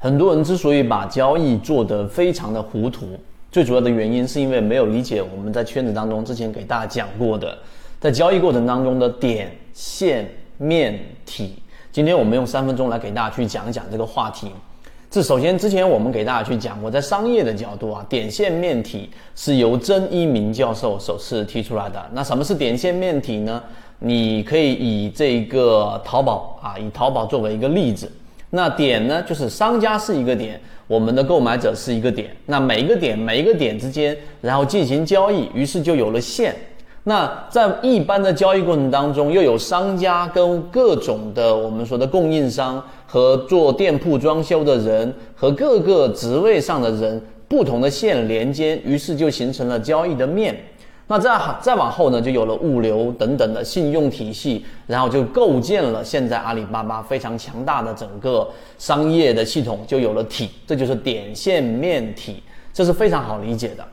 很多人之所以把交易做得非常的糊涂，最主要的原因是因为没有理解我们在圈子当中之前给大家讲过的，在交易过程当中的点、线、面、体。今天我们用三分钟来给大家去讲一讲这个话题。这首先之前我们给大家去讲过，在商业的角度啊，点、线、面、体是由曾一鸣教授首次提出来的。那什么是点、线、面、体呢？你可以以这个淘宝啊，以淘宝作为一个例子。那点呢，就是商家是一个点，我们的购买者是一个点。那每一个点，每一个点之间，然后进行交易，于是就有了线。那在一般的交易过程当中，又有商家跟各种的我们说的供应商和做店铺装修的人和各个职位上的人不同的线连接，于是就形成了交易的面。那再再往后呢，就有了物流等等的信用体系，然后就构建了现在阿里巴巴非常强大的整个商业的系统，就有了体，这就是点线面体，这是非常好理解的。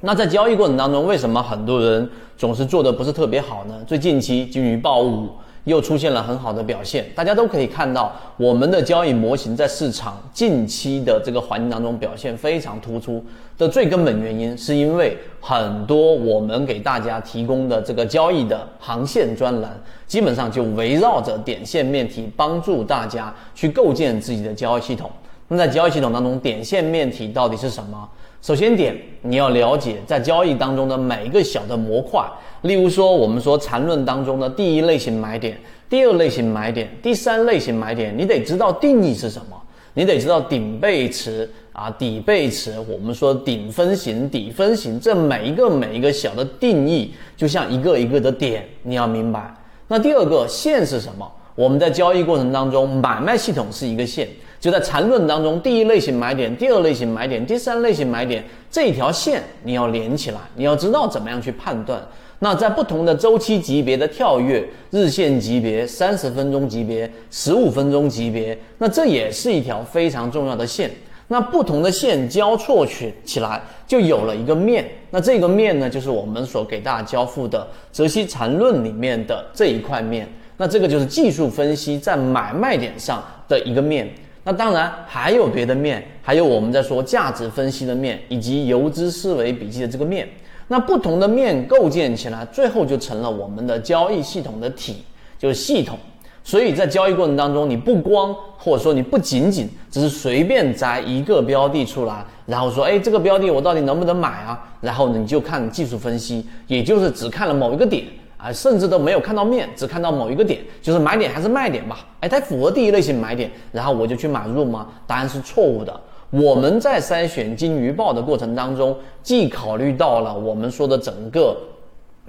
那在交易过程当中，为什么很多人总是做的不是特别好呢？最近期金鱼爆五。又出现了很好的表现，大家都可以看到，我们的交易模型在市场近期的这个环境当中表现非常突出的最根本原因，是因为很多我们给大家提供的这个交易的航线专栏，基本上就围绕着点线面体，帮助大家去构建自己的交易系统。那么在交易系统当中，点线面体到底是什么？首先点，你要了解在交易当中的每一个小的模块，例如说我们说缠论当中的第一类型买点、第二类型买点、第三类型买点，你得知道定义是什么，你得知道顶背驰啊、底背驰，我们说顶分型、底分型，这每一个每一个小的定义，就像一个一个的点，你要明白。那第二个线是什么？我们在交易过程当中，买卖系统是一个线。就在缠论当中，第一类型买点，第二类型买点，第三类型买点这一条线你要连起来，你要知道怎么样去判断。那在不同的周期级别的跳跃，日线级别、三十分钟级别、十五分钟级别，那这也是一条非常重要的线。那不同的线交错起起来，就有了一个面。那这个面呢，就是我们所给大家交付的泽西缠论里面的这一块面。那这个就是技术分析在买卖点上的一个面。那当然还有别的面，还有我们在说价值分析的面，以及游资思维笔记的这个面。那不同的面构建起来，最后就成了我们的交易系统的体，就是系统。所以在交易过程当中，你不光或者说你不仅仅只是随便摘一个标的出来，然后说，哎，这个标的我到底能不能买啊？然后你就看技术分析，也就是只看了某一个点。啊，甚至都没有看到面，只看到某一个点，就是买点还是卖点吧？哎，它符合第一类型买点，然后我就去买入吗？答案是错误的。我们在筛选金鱼报的过程当中，既考虑到了我们说的整个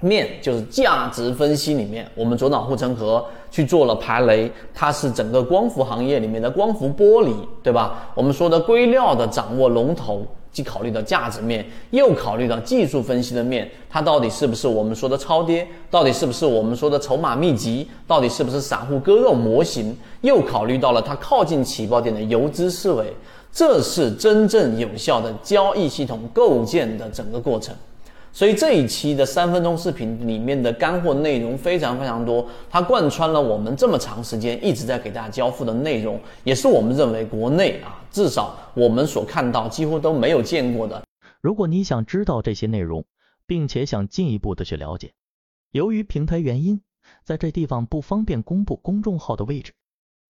面，就是价值分析里面，我们左脑护城河去做了排雷，它是整个光伏行业里面的光伏玻璃，对吧？我们说的硅料的掌握龙头。既考虑到价值面，又考虑到技术分析的面，它到底是不是我们说的超跌？到底是不是我们说的筹码密集？到底是不是散户割肉模型？又考虑到了它靠近起爆点的游资思维，这是真正有效的交易系统构建的整个过程。所以这一期的三分钟视频里面的干货内容非常非常多，它贯穿了我们这么长时间一直在给大家交付的内容，也是我们认为国内啊，至少我们所看到几乎都没有见过的。如果你想知道这些内容，并且想进一步的去了解，由于平台原因，在这地方不方便公布公众号的位置，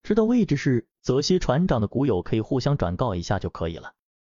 知道位置是泽西船长的股友可以互相转告一下就可以了。